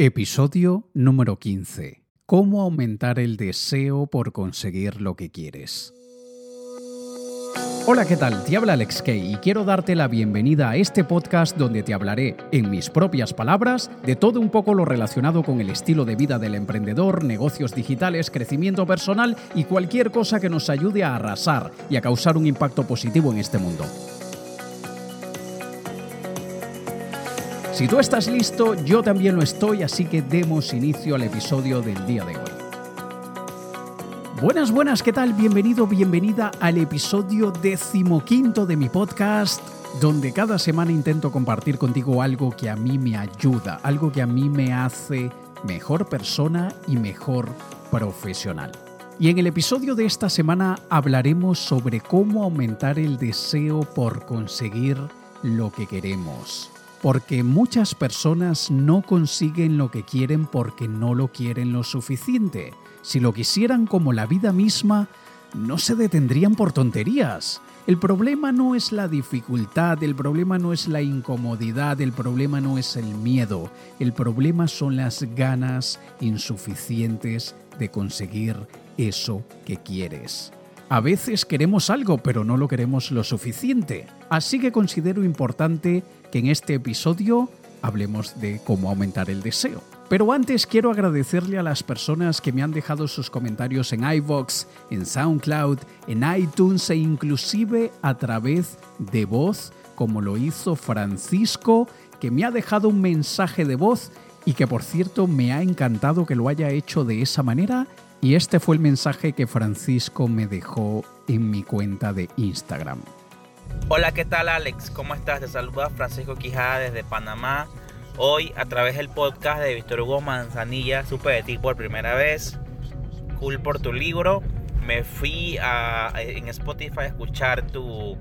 Episodio número 15. Cómo aumentar el deseo por conseguir lo que quieres. Hola, ¿qué tal? Te habla Alex Kay y quiero darte la bienvenida a este podcast donde te hablaré, en mis propias palabras, de todo un poco lo relacionado con el estilo de vida del emprendedor, negocios digitales, crecimiento personal y cualquier cosa que nos ayude a arrasar y a causar un impacto positivo en este mundo. Si tú estás listo, yo también lo estoy, así que demos inicio al episodio del día de hoy. Buenas, buenas, ¿qué tal? Bienvenido, bienvenida al episodio decimoquinto de mi podcast, donde cada semana intento compartir contigo algo que a mí me ayuda, algo que a mí me hace mejor persona y mejor profesional. Y en el episodio de esta semana hablaremos sobre cómo aumentar el deseo por conseguir lo que queremos porque muchas personas no consiguen lo que quieren porque no lo quieren lo suficiente. Si lo quisieran como la vida misma, no se detendrían por tonterías. El problema no es la dificultad, el problema no es la incomodidad, el problema no es el miedo, el problema son las ganas insuficientes de conseguir eso que quieres. A veces queremos algo, pero no lo queremos lo suficiente. Así que considero importante que en este episodio hablemos de cómo aumentar el deseo. Pero antes quiero agradecerle a las personas que me han dejado sus comentarios en iVoox, en SoundCloud, en iTunes e inclusive a través de voz, como lo hizo Francisco, que me ha dejado un mensaje de voz y que por cierto me ha encantado que lo haya hecho de esa manera. Y este fue el mensaje que Francisco me dejó en mi cuenta de Instagram. Hola, ¿qué tal Alex? ¿Cómo estás? Te saluda Francisco Quijada desde Panamá. Hoy a través del podcast de Víctor Hugo Manzanilla supe de ti por primera vez. Cool por tu libro. Me fui a, en Spotify a escuchar tu,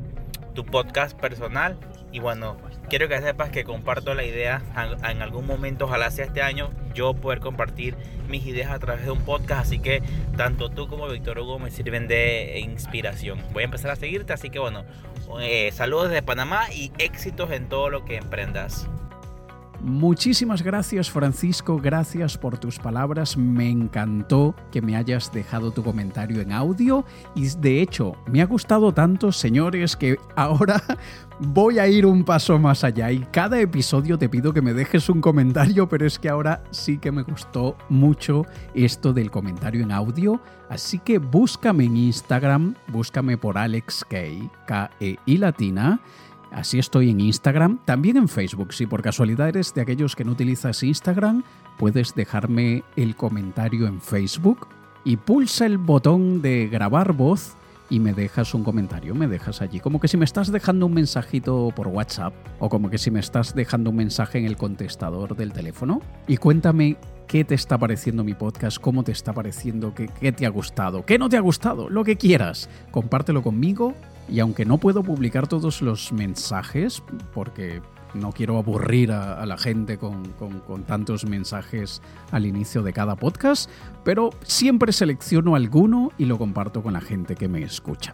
tu podcast personal. Y bueno, quiero que sepas que comparto la idea en algún momento, ojalá sea este año, yo poder compartir mis ideas a través de un podcast. Así que tanto tú como Víctor Hugo me sirven de inspiración. Voy a empezar a seguirte, así que bueno, eh, saludos desde Panamá y éxitos en todo lo que emprendas. Muchísimas gracias Francisco, gracias por tus palabras, me encantó que me hayas dejado tu comentario en audio. Y de hecho me ha gustado tanto señores que ahora voy a ir un paso más allá. Y cada episodio te pido que me dejes un comentario, pero es que ahora sí que me gustó mucho esto del comentario en audio, así que búscame en Instagram, búscame por Alex K, K-E-I latina, Así estoy en Instagram, también en Facebook. Si por casualidad eres de aquellos que no utilizas Instagram, puedes dejarme el comentario en Facebook y pulsa el botón de grabar voz y me dejas un comentario, me dejas allí. Como que si me estás dejando un mensajito por WhatsApp o como que si me estás dejando un mensaje en el contestador del teléfono. Y cuéntame qué te está pareciendo mi podcast, cómo te está pareciendo, qué, qué te ha gustado, qué no te ha gustado, lo que quieras. Compártelo conmigo y aunque no puedo publicar todos los mensajes, porque no quiero aburrir a, la gente con, tantos mensajes al inicio de cada podcast, pero siempre selecciono alguno y lo comparto con la gente que me escucha.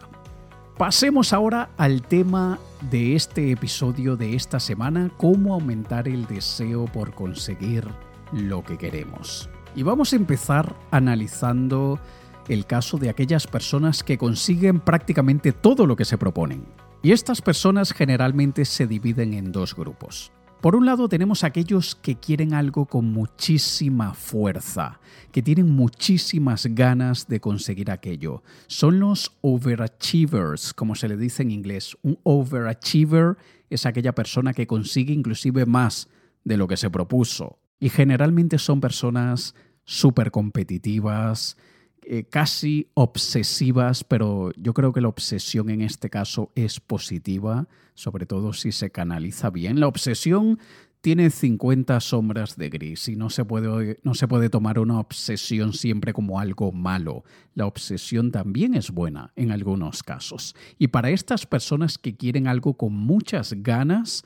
Pasemos ahora al tema de este episodio de esta semana, cómo aumentar el deseo por conseguir lo que queremos. Y vamos a empezar analizando el caso de aquellas personas que consiguen prácticamente todo lo que se proponen. Y estas personas generalmente se dividen en dos grupos. Por un lado tenemos aquellos que quieren algo con muchísima fuerza, que tienen muchísimas ganas de conseguir aquello. Son los overachievers, como se le dice en inglés. Un overachiever es aquella persona que consigue inclusive más de lo que se propuso. Y generalmente son personas súper competitivas, eh, casi obsesivas, pero yo creo que la obsesión en este caso es positiva, sobre todo si se canaliza bien. La obsesión tiene 50 sombras de gris y no se, puede, no se puede tomar una obsesión siempre como algo malo. La obsesión también es buena en algunos casos. Y para estas personas que quieren algo con muchas ganas,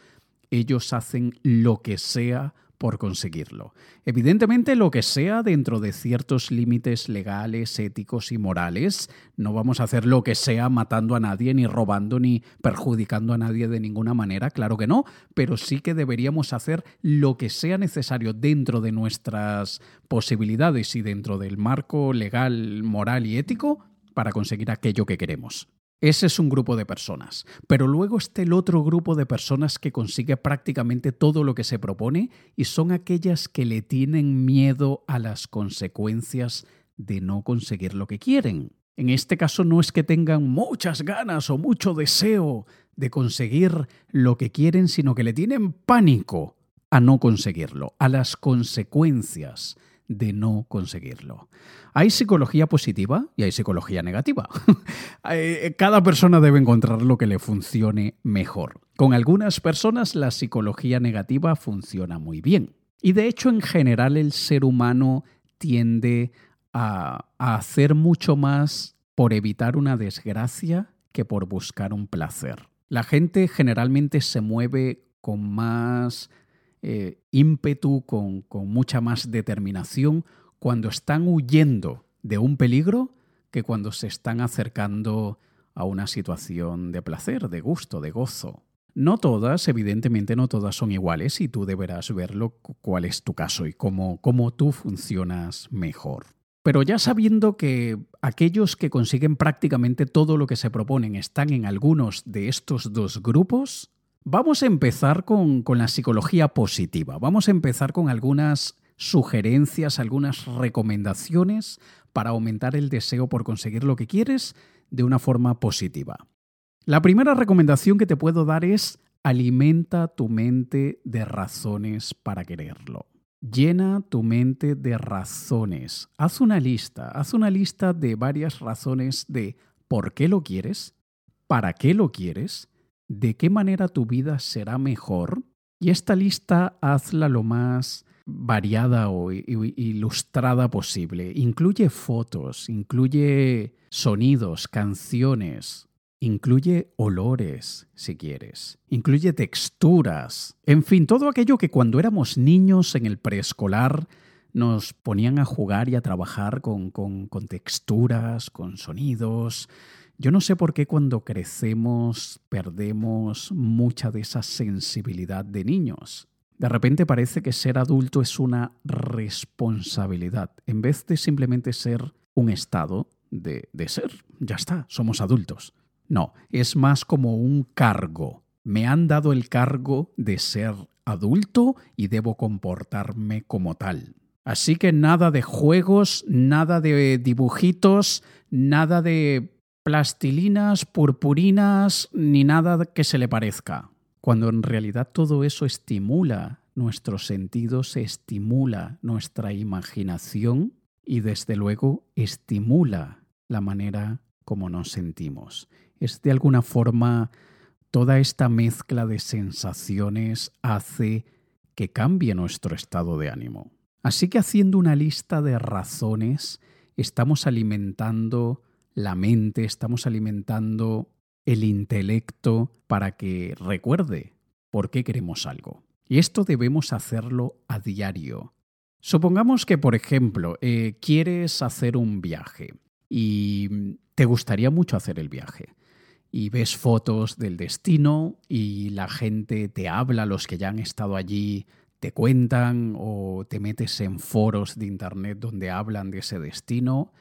ellos hacen lo que sea por conseguirlo. Evidentemente, lo que sea dentro de ciertos límites legales, éticos y morales, no vamos a hacer lo que sea matando a nadie, ni robando, ni perjudicando a nadie de ninguna manera, claro que no, pero sí que deberíamos hacer lo que sea necesario dentro de nuestras posibilidades y dentro del marco legal, moral y ético para conseguir aquello que queremos. Ese es un grupo de personas. Pero luego está el otro grupo de personas que consigue prácticamente todo lo que se propone y son aquellas que le tienen miedo a las consecuencias de no conseguir lo que quieren. En este caso no es que tengan muchas ganas o mucho deseo de conseguir lo que quieren, sino que le tienen pánico a no conseguirlo, a las consecuencias de no conseguirlo. Hay psicología positiva y hay psicología negativa. Eh, cada persona debe encontrar lo que le funcione mejor. Con algunas personas la psicología negativa funciona muy bien. Y de hecho en general el ser humano tiende a hacer mucho más por evitar una desgracia que por buscar un placer. La gente generalmente se mueve con más eh, ímpetu, con, mucha más determinación cuando están huyendo de un peligro que cuando se están acercando a una situación de placer, de gusto, de gozo. No todas, evidentemente no todas son iguales y tú deberás verlo cuál es tu caso y cómo tú funcionas mejor. Pero ya sabiendo que aquellos que consiguen prácticamente todo lo que se proponen están en algunos de estos dos grupos, Vamos a empezar con, la psicología positiva. Vamos a empezar con algunas sugerencias, algunas recomendaciones para aumentar el deseo por conseguir lo que quieres de una forma positiva. La primera recomendación que te puedo dar es alimenta tu mente de razones para quererlo. Llena tu mente de razones. Haz una lista, haz una lista de varias razones de por qué lo quieres, para qué lo quieres de qué manera tu vida será mejor y esta lista hazla lo más variada o ilustrada posible. Incluye fotos, incluye sonidos, canciones, incluye olores, si quieres, incluye texturas, en fin, todo aquello que cuando éramos niños en el preescolar nos ponían a jugar y a trabajar con, con, con texturas, con sonidos, yo no sé por qué cuando crecemos perdemos mucha de esa sensibilidad de niños. De repente parece que ser adulto es una responsabilidad, en vez de simplemente ser un estado de, de ser. Ya está, somos adultos. No, es más como un cargo. Me han dado el cargo de ser adulto y debo comportarme como tal. Así que nada de juegos, nada de dibujitos, nada de plastilinas, purpurinas, ni nada que se le parezca. Cuando en realidad todo eso estimula nuestros sentidos, estimula nuestra imaginación y desde luego estimula la manera como nos sentimos. Es de alguna forma toda esta mezcla de sensaciones hace que cambie nuestro estado de ánimo. Así que haciendo una lista de razones, estamos alimentando la mente, estamos alimentando el intelecto para que recuerde por qué queremos algo. Y esto debemos hacerlo a diario. Supongamos que, por ejemplo, eh, quieres hacer un viaje y te gustaría mucho hacer el viaje. Y ves fotos del destino y la gente te habla, los que ya han estado allí te cuentan o te metes en foros de internet donde hablan de ese destino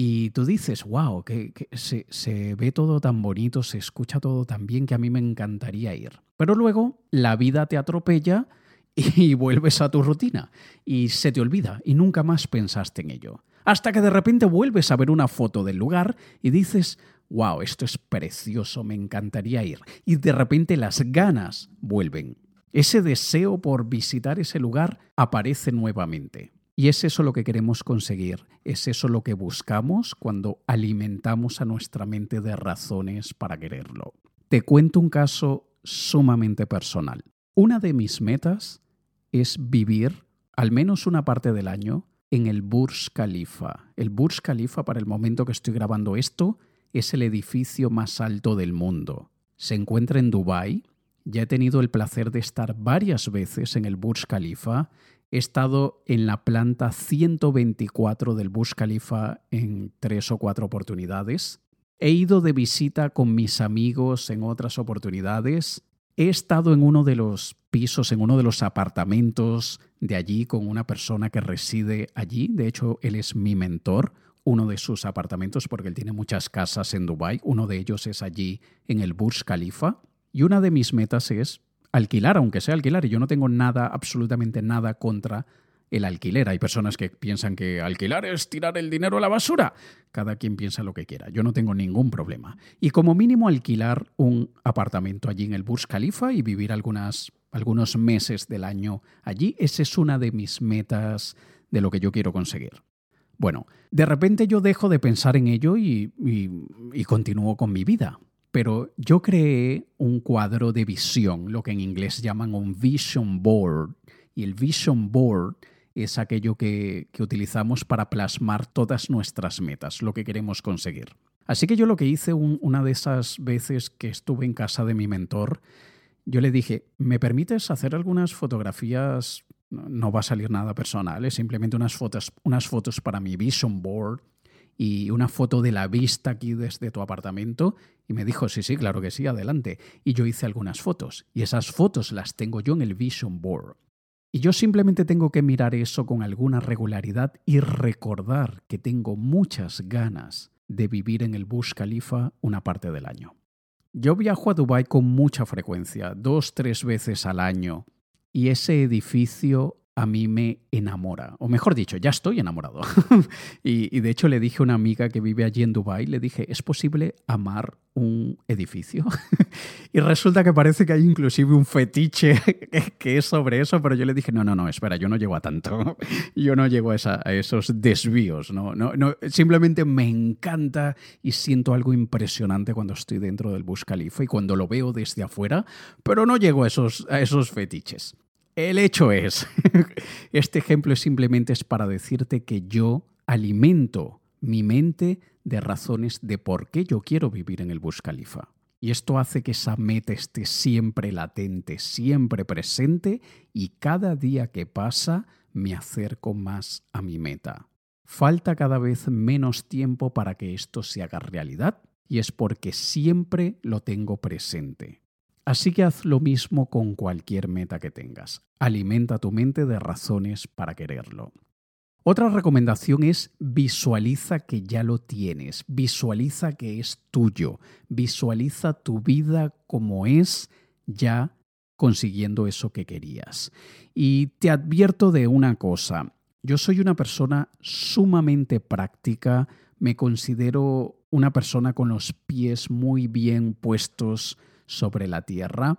y tú dices, wow, que, se, se, ve todo tan bonito, se escucha todo tan bien que a mí me encantaría ir. Pero luego la vida te atropella y vuelves a tu rutina y se te olvida y nunca más pensaste en ello. Hasta que de repente vuelves a ver una foto del lugar y dices, wow, esto es precioso, me encantaría ir. Y de repente las ganas vuelven. Ese deseo por visitar ese lugar aparece nuevamente. Y es eso lo que queremos conseguir, es eso lo que buscamos cuando alimentamos a nuestra mente de razones para quererlo. Te cuento un caso sumamente personal. Una de mis metas es vivir al menos una parte del año en el Burj Khalifa. El Burj Khalifa, para el momento que estoy grabando esto, es el edificio más alto del mundo. Se encuentra en Dubái Ya he tenido el placer de estar varias veces en el Burj Khalifa. He estado en la planta 124 del Burj Khalifa en tres o cuatro oportunidades. He ido de visita con mis amigos en otras oportunidades. He estado en uno de los pisos, en uno de los apartamentos de allí con una persona que reside allí. De hecho, él es mi mentor, uno de sus apartamentos, porque él tiene muchas casas en Dubái. Uno de ellos es allí en el Burj Khalifa. Y una de mis metas es alquilar, aunque sea alquilar. Y yo no tengo nada, absolutamente nada contra el alquiler. Hay personas que piensan que alquilar es tirar el dinero a la basura. Cada quien piensa lo que quiera. Yo no tengo ningún problema. Y como mínimo alquilar un apartamento allí en el Burj Khalifa y vivir algunas, algunos meses del año allí, esa es una de mis metas de lo que yo quiero conseguir. Bueno, de repente yo dejo de pensar en ello y, y, y continúo con mi vida. Pero yo creé un cuadro de visión, lo que en inglés llaman un vision board. Y el vision board es aquello que, utilizamos para plasmar todas nuestras metas, lo que queremos conseguir. Así que yo lo que hice una de esas veces que estuve en casa de mi mentor, yo le dije, ¿me permites hacer algunas fotografías? No va a salir nada personal, es simplemente unas fotos, unas fotos para mi vision board y una foto de la vista aquí desde tu apartamento. Y me dijo, sí, sí, claro que sí, adelante. Y yo hice algunas fotos. Y esas fotos las tengo yo en el vision board. Y yo simplemente tengo que mirar eso con alguna regularidad y recordar que tengo muchas ganas de vivir en el Bush Khalifa una parte del año. Yo viajo a Dubái con mucha frecuencia, dos, tres veces al año, y ese edificio a mí me enamora. O mejor dicho, ya estoy enamorado. y, de hecho le dije a una amiga que vive allí en Dubái, le dije, ¿es posible amar un edificio? y resulta que parece que hay inclusive un fetiche que es sobre eso, pero yo le dije, no, no, no, espera, yo no llego a tanto. yo no llego a, esos desvíos. ¿no? No, no, simplemente me encanta y siento algo impresionante cuando estoy dentro del Bus Khalifa y cuando lo veo desde afuera, pero no llego a esos fetiches. El hecho es, este ejemplo simplemente es para decirte que yo alimento mi mente de razones de por qué yo quiero vivir en el Bus Khalifa. Y esto hace que esa meta esté siempre latente, siempre presente y cada día que pasa me acerco más a mi meta. Falta cada vez menos tiempo para que esto se haga realidad y es porque siempre lo tengo presente. Así que haz lo mismo con cualquier meta que tengas. Alimenta tu mente de razones para quererlo. Otra recomendación es visualiza que ya lo tienes, visualiza que es tuyo, visualiza tu vida como es ya consiguiendo eso que querías. Y te advierto de una cosa, yo soy una persona sumamente práctica, me considero una persona con los pies muy bien puestos sobre la tierra.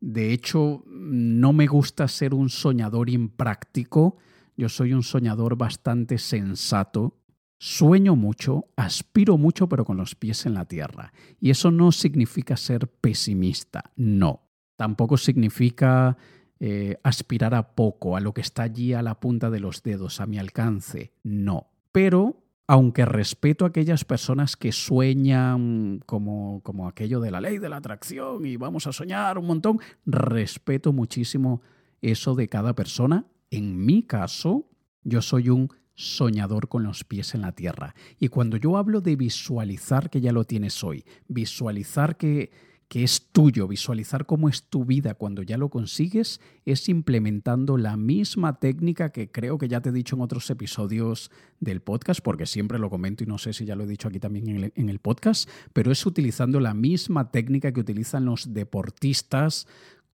De hecho, no me gusta ser un soñador impráctico, yo soy un soñador bastante sensato. Sueño mucho, aspiro mucho, pero con los pies en la tierra. Y eso no significa ser pesimista, no. Tampoco significa eh, aspirar a poco, a lo que está allí a la punta de los dedos, a mi alcance, no. Pero aunque respeto a aquellas personas que sueñan como, como aquello de la ley de la atracción y vamos a soñar un montón, respeto muchísimo eso de cada persona. En mi caso, yo soy un soñador con los pies en la tierra. Y cuando yo hablo de visualizar que ya lo tienes hoy, visualizar que que es tuyo, visualizar cómo es tu vida cuando ya lo consigues, es implementando la misma técnica que creo que ya te he dicho en otros episodios del podcast, porque siempre lo comento y no sé si ya lo he dicho aquí también en el, podcast, pero es utilizando la misma técnica que utilizan los deportistas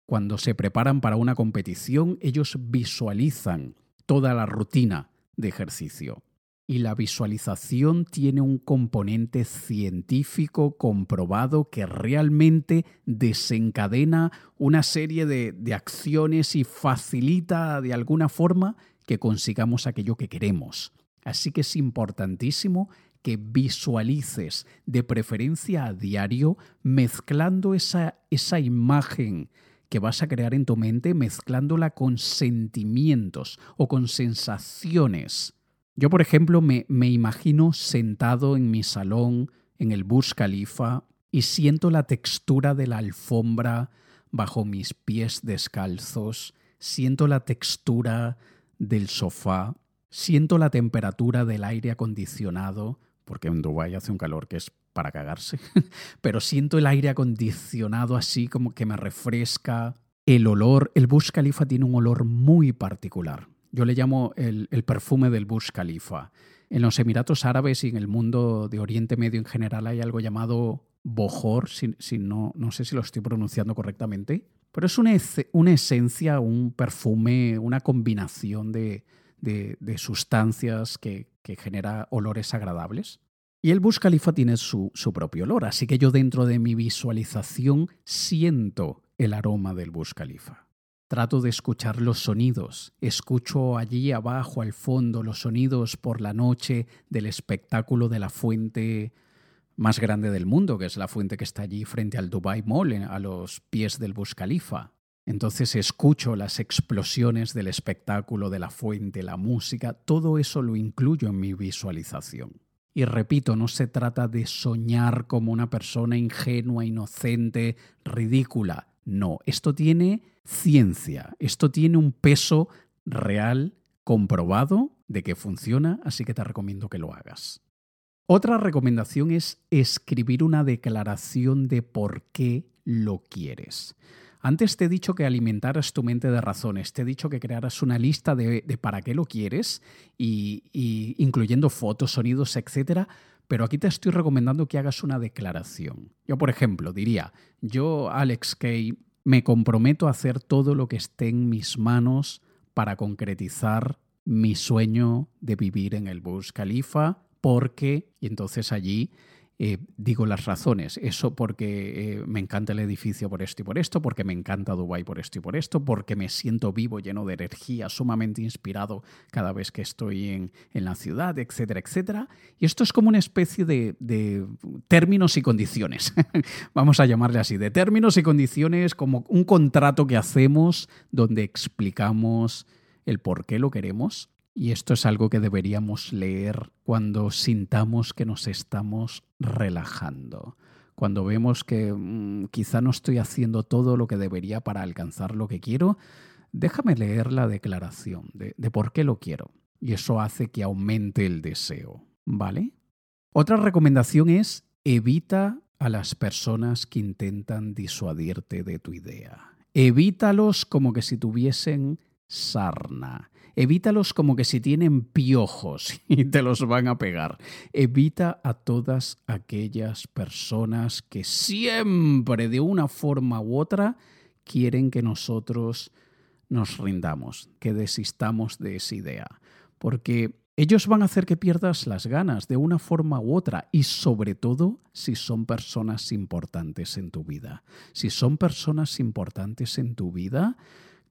cuando se preparan para una competición, ellos visualizan toda la rutina de ejercicio y la visualización tiene un componente científico comprobado que realmente desencadena una serie de, acciones y facilita de alguna forma que consigamos aquello que queremos. Así que es importantísimo que visualices de preferencia a diario mezclando esa, esa imagen que vas a crear en tu mente, mezclándola con sentimientos o con sensaciones yo, por ejemplo, me, imagino sentado en mi salón en el Burj Khalifa y siento la textura de la alfombra bajo mis pies descalzos, siento la textura del sofá, siento la temperatura del aire acondicionado, porque en Dubái hace un calor que es para cagarse, pero siento el aire acondicionado así como que me refresca. El olor, el Bush Khalifa tiene un olor muy particular. Yo le llamo el, el perfume del Bush Khalifa. En los Emiratos Árabes y en el mundo de Oriente Medio en general hay algo llamado Bohor, si, no, no sé si lo estoy pronunciando correctamente, pero es una, una esencia, un perfume, una combinación de, sustancias que, genera olores agradables. Y el Bush Khalifa tiene su, su, propio olor, así que yo dentro de mi visualización siento el aroma del Bush Khalifa. Trato de escuchar los sonidos, escucho allí abajo al fondo los sonidos por la noche del espectáculo de la fuente más grande del mundo, que es la fuente que está allí frente al Dubai Mall, a los pies del Burj Khalifa. Entonces escucho las explosiones del espectáculo, de la fuente, la música, todo eso lo incluyo en mi visualización. Y repito, no se trata de soñar como una persona ingenua, inocente, ridícula. No, esto tiene ciencia, esto tiene un peso real, comprobado de que funciona, así que te recomiendo que lo hagas. Otra recomendación es escribir una declaración de por qué lo quieres. Antes te he dicho que alimentaras tu mente de razones, te he dicho que crearas una lista de, para qué lo quieres, y, incluyendo fotos, sonidos, etc. Pero aquí te estoy recomendando que hagas una declaración. Yo, por ejemplo, diría, yo, Alex Kay, me comprometo a hacer todo lo que esté en mis manos para concretizar mi sueño de vivir en el Burj Khalifa porque, y entonces allí eh, digo las razones. Eso porque eh, me encanta el edificio por esto y por esto, porque me encanta Dubái por esto y por esto, porque me siento vivo, lleno de energía, sumamente inspirado cada vez que estoy en, la ciudad, etcétera, etcétera. Y esto es como una especie de, de términos y condiciones, vamos a llamarle así, de términos y condiciones como un contrato que hacemos donde explicamos el por qué lo queremos y esto es algo que deberíamos leer cuando sintamos que nos estamos relajando, cuando vemos que mm, quizá no estoy haciendo todo lo que debería para alcanzar lo que quiero. Déjame leer la declaración de, de por qué lo quiero. Y eso hace que aumente el deseo. ¿Vale? Otra recomendación es evita a las personas que intentan disuadirte de tu idea. Evítalos como que si tuviesen sarna. Evítalos como que si tienen piojos y te los van a pegar. Evita a todas aquellas personas que siempre, de una forma u otra, quieren que nosotros nos rindamos, que desistamos de esa idea. Porque ellos van a hacer que pierdas las ganas de una forma u otra y sobre todo si son personas importantes en tu vida. Si son personas importantes en tu vida,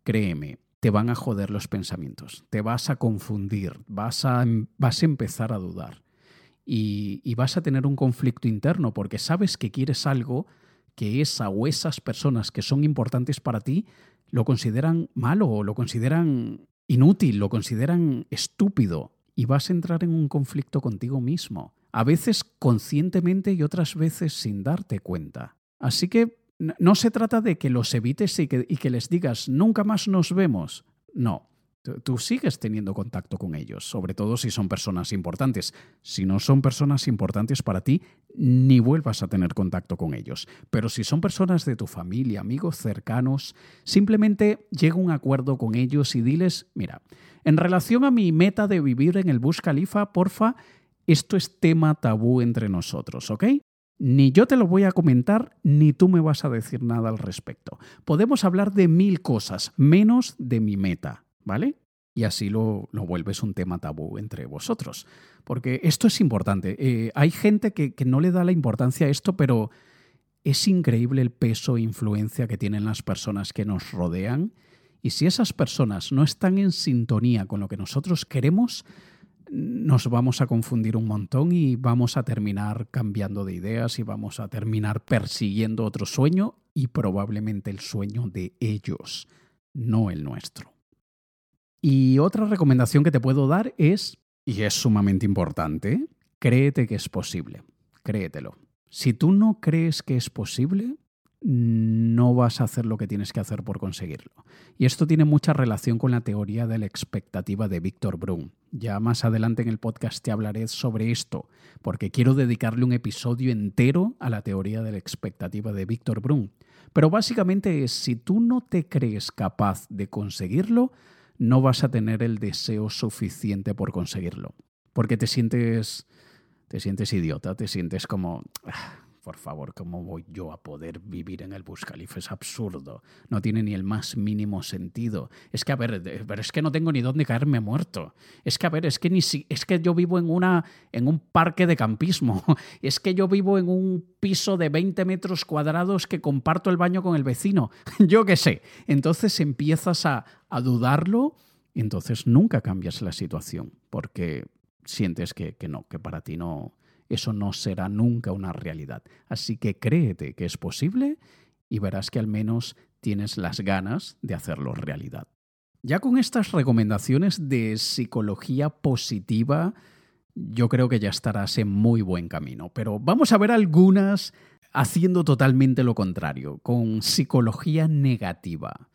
créeme, van a joder los pensamientos, te vas a confundir, vas a, em, vas a empezar a dudar. Y, vas a tener un conflicto interno porque sabes que quieres algo que esa o esas personas que son importantes para ti lo consideran malo lo consideran inútil, lo consideran estúpido. Y vas a entrar en un conflicto contigo mismo, a veces conscientemente y otras veces sin darte cuenta. Así que no se trata de que los evites y que, les digas, nunca más nos vemos. No, tú sigues teniendo contacto con ellos, sobre todo si son personas importantes. Si no son personas importantes para ti, ni vuelvas a tener contacto con ellos. Pero si son personas de tu familia, amigos cercanos, simplemente llega un acuerdo con ellos y diles, mira, en relación a mi meta de vivir en el Bush Khalifa, porfa, esto es tema tabú entre nosotros, ¿ok? Ni yo te lo voy a comentar, ni tú me vas a decir nada al respecto. Podemos hablar de mil cosas, menos de mi meta, ¿vale? Y así lo, lo vuelves un tema tabú entre vosotros. Porque esto es importante. Eh, hay gente que, que no le da la importancia a esto, pero es increíble el peso e influencia que tienen las personas que nos rodean. Y si esas personas no están en sintonía con lo que nosotros queremos, nos vamos a confundir un montón y vamos a terminar cambiando de ideas y vamos a terminar persiguiendo otro sueño y probablemente el sueño de ellos, no el nuestro. Y otra recomendación que te puedo dar es, y es sumamente importante, créete que es posible, créetelo. Si tú no crees que es posible, no vas a hacer lo que tienes que hacer por conseguirlo. Y esto tiene mucha relación con la teoría de la expectativa de Víctor Brun. Ya más adelante en el podcast te hablaré sobre esto, porque quiero dedicarle un episodio entero a la teoría de la expectativa de Víctor Brun. Pero básicamente es, si tú no te crees capaz de conseguirlo, no vas a tener el deseo suficiente por conseguirlo. Porque te sientes, te sientes idiota, te sientes como... Ah, por favor, ¿cómo voy yo a poder vivir en el Burj? Es absurdo. No tiene ni el más mínimo sentido. Es que, a ver, pero es que no tengo ni dónde caerme muerto. Es que, a ver, es que, ni si, es que yo vivo en, una, en un parque de campismo. Es que yo vivo en un piso de 20 metros cuadrados que comparto el baño con el vecino. Yo qué sé. Entonces empiezas a, a dudarlo entonces nunca cambias la situación porque sientes que, que no, que para ti no, eso no será nunca una realidad. Así que créete que es posible y verás que al menos tienes las ganas de hacerlo realidad. Ya con estas recomendaciones de psicología positiva, yo creo que ya estarás en muy buen camino. Pero vamos a ver algunas haciendo totalmente lo contrario, con psicología negativa.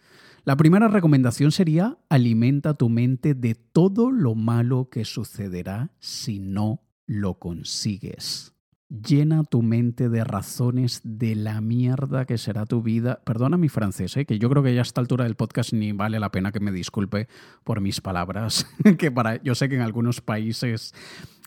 La primera recomendación sería alimenta tu mente de todo lo malo que sucederá si no lo consigues. Llena tu mente de razones de la mierda que será tu vida. Perdona mi francés, ¿eh? que yo creo que ya a esta altura del podcast ni vale la pena que me disculpe por mis palabras, que para yo sé que en algunos países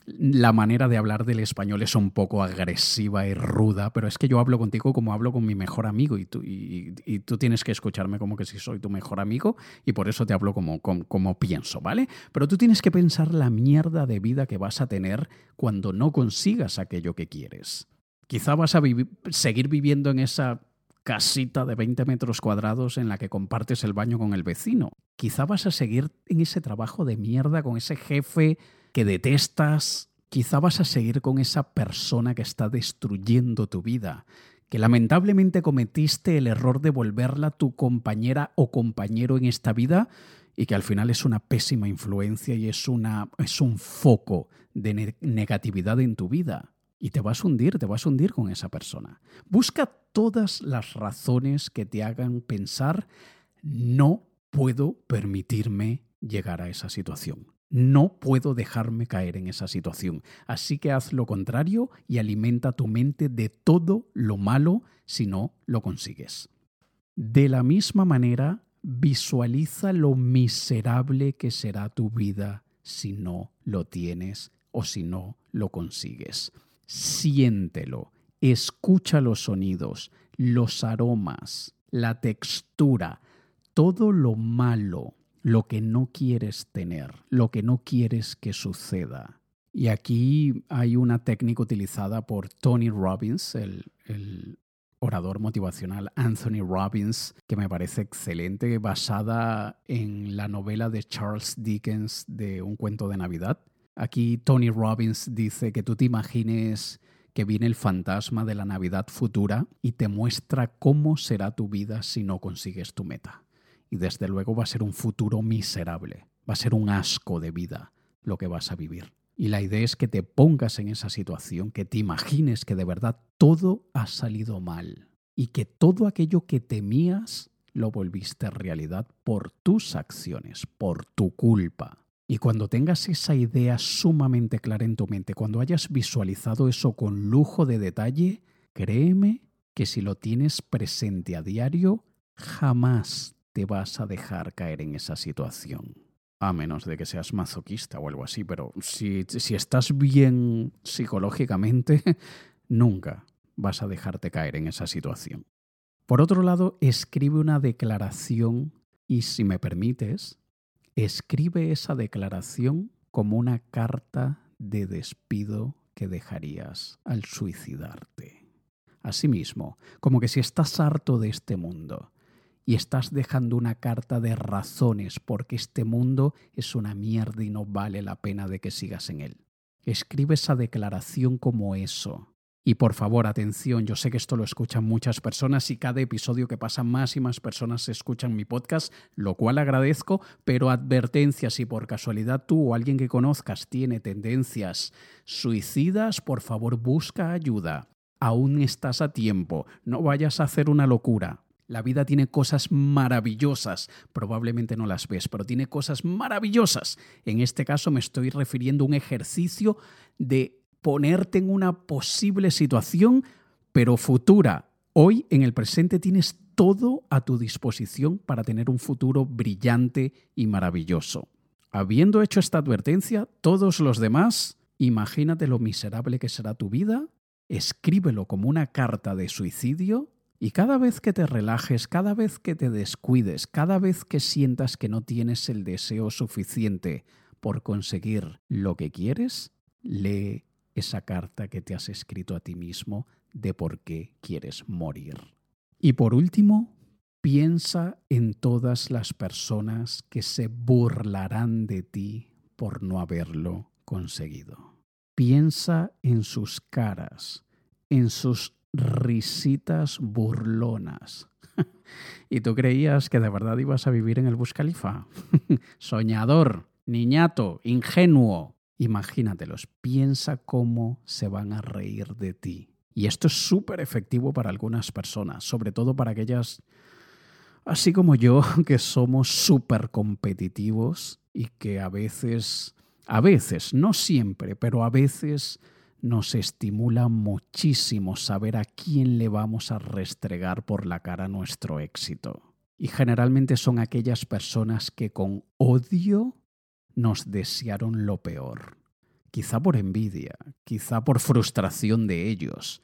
la manera de hablar del español es un poco agresiva y ruda, pero es que yo hablo contigo como hablo con mi mejor amigo y tú, y, tú tienes que escucharme como que si soy tu mejor amigo y por eso te hablo como, como, pienso, ¿vale? Pero tú tienes que pensar la mierda de vida que vas a tener cuando no consigas aquello que quieres. Quizá vas a seguir viviendo en esa casita de 20 metros cuadrados en la que compartes el baño con el vecino. Quizá vas a seguir en ese trabajo de mierda con ese jefe que detestas, quizá vas a seguir con esa persona que está destruyendo tu vida, que lamentablemente cometiste el error de volverla tu compañera o compañero en esta vida y que al final es una pésima influencia y es, una, es un foco de negatividad en tu vida. Y te vas a hundir, te vas a hundir con esa persona. Busca todas las razones que te hagan pensar, no puedo permitirme llegar a esa situación. No puedo dejarme caer en esa situación. Así que haz lo contrario y alimenta tu mente de todo lo malo si no lo consigues. De la misma manera, visualiza lo miserable que será tu vida si no lo tienes o si no lo consigues. Siéntelo, escucha los sonidos, los aromas, la textura, todo lo malo lo que no quieres tener, lo que no quieres que suceda. Y aquí hay una técnica utilizada por Tony Robbins, el, orador motivacional Anthony Robbins, que me parece excelente, basada en la novela de Charles Dickens de Un cuento de Navidad. Aquí Tony Robbins dice que tú te imagines que viene el fantasma de la Navidad futura y te muestra cómo será tu vida si no consigues tu meta y desde luego va a ser un futuro miserable, va a ser un asco de vida lo que vas a vivir. Y la idea es que te pongas en esa situación, que te imagines que de verdad todo ha salido mal y que todo aquello que temías lo volviste realidad por tus acciones, por tu culpa. Y cuando tengas esa idea sumamente clara en tu mente, cuando hayas visualizado eso con lujo de detalle, créeme que si lo tienes presente a diario, jamás te vas a dejar caer en esa situación. A menos de que seas masoquista o algo así, pero si, si estás bien psicológicamente, nunca vas a dejarte caer en esa situación. Por otro lado, escribe una declaración y si me permites, escribe esa declaración como una carta de despido que dejarías al suicidarte. Asimismo, como que si estás harto de este mundo, y estás dejando una carta de razones porque este mundo es una mierda y no vale la pena de que sigas en él. Escribe esa declaración como eso. Y por favor, atención, yo sé que esto lo escuchan muchas personas y cada episodio que pasa más y más personas escuchan mi podcast, lo cual agradezco, pero advertencia, si por casualidad tú o alguien que conozcas tiene tendencias suicidas, por favor busca ayuda. Aún estás a tiempo, no vayas a hacer una locura. La vida tiene cosas maravillosas, probablemente no las ves, pero tiene cosas maravillosas. En este caso me estoy refiriendo a un ejercicio de ponerte en una posible situación, pero futura. Hoy, en el presente, tienes todo a tu disposición para tener un futuro brillante y maravilloso. Habiendo hecho esta advertencia, todos los demás, imagínate lo miserable que será tu vida, escríbelo como una carta de suicidio y cada vez que te relajes, cada vez que te descuides, cada vez que sientas que no tienes el deseo suficiente por conseguir lo que quieres, lee esa carta que te has escrito a ti mismo de por qué quieres morir. Y por último, piensa en todas las personas que se burlarán de ti por no haberlo conseguido. Piensa en sus caras, en sus risitas burlonas. ¿Y tú creías que de verdad ibas a vivir en el Buscalifa? Soñador, niñato, ingenuo. Imagínatelos, piensa cómo se van a reír de ti. Y esto es súper efectivo para algunas personas, sobre todo para aquellas, así como yo, que somos súper competitivos y que a veces, a veces, no siempre, pero a veces nos estimula muchísimo saber a quién le vamos a restregar por la cara nuestro éxito. Y generalmente son aquellas personas que con odio nos desearon lo peor. Quizá por envidia, quizá por frustración de ellos,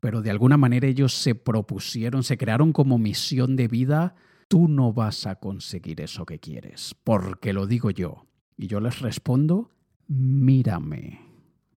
pero de alguna manera ellos se propusieron, se crearon como misión de vida, tú no vas a conseguir eso que quieres, porque lo digo yo. Y yo les respondo, mírame,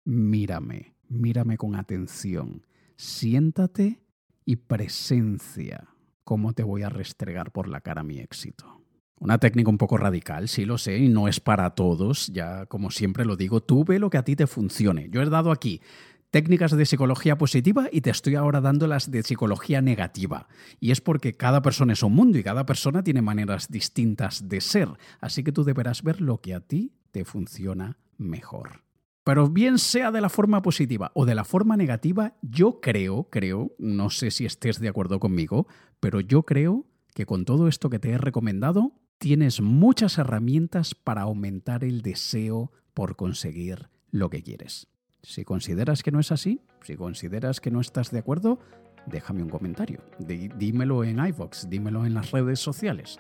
mírame, mírame con atención, siéntate y presencia cómo te voy a restregar por la cara mi éxito. Una técnica un poco radical, sí lo sé, y no es para todos, ya como siempre lo digo, tú ve lo que a ti te funcione. Yo he dado aquí técnicas de psicología positiva y te estoy ahora dando las de psicología negativa. Y es porque cada persona es un mundo y cada persona tiene maneras distintas de ser, así que tú deberás ver lo que a ti te funciona mejor. Pero bien sea de la forma positiva o de la forma negativa, yo creo, creo, no sé si estés de acuerdo conmigo, pero yo creo que con todo esto que te he recomendado, tienes muchas herramientas para aumentar el deseo por conseguir lo que quieres. Si consideras que no es así, si consideras que no estás de acuerdo, déjame un comentario. dímelo en iVoox, dímelo en las redes sociales,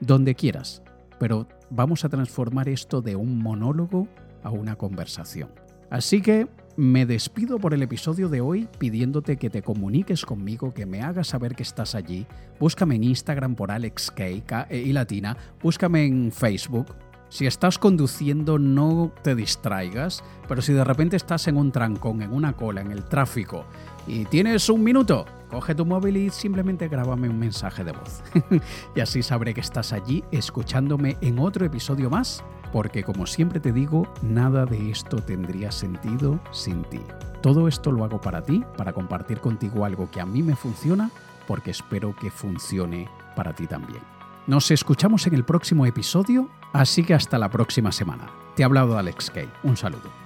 donde quieras. Pero vamos a transformar esto de un monólogo a una conversación. Así que me despido por el episodio de hoy pidiéndote que te comuniques conmigo, que me hagas saber que estás allí. Búscame en Instagram por AlexK e y Latina, búscame en Facebook. Si estás conduciendo no te distraigas, pero si de repente estás en un trancón, en una cola, en el tráfico y tienes un minuto, coge tu móvil y simplemente grábame un mensaje de voz. y así sabré que estás allí escuchándome en otro episodio más porque como siempre te digo, nada de esto tendría sentido sin ti. Todo esto lo hago para ti, para compartir contigo algo que a mí me funciona, porque espero que funcione para ti también. Nos escuchamos en el próximo episodio, así que hasta la próxima semana. Te ha hablado Alex Kay. Un saludo.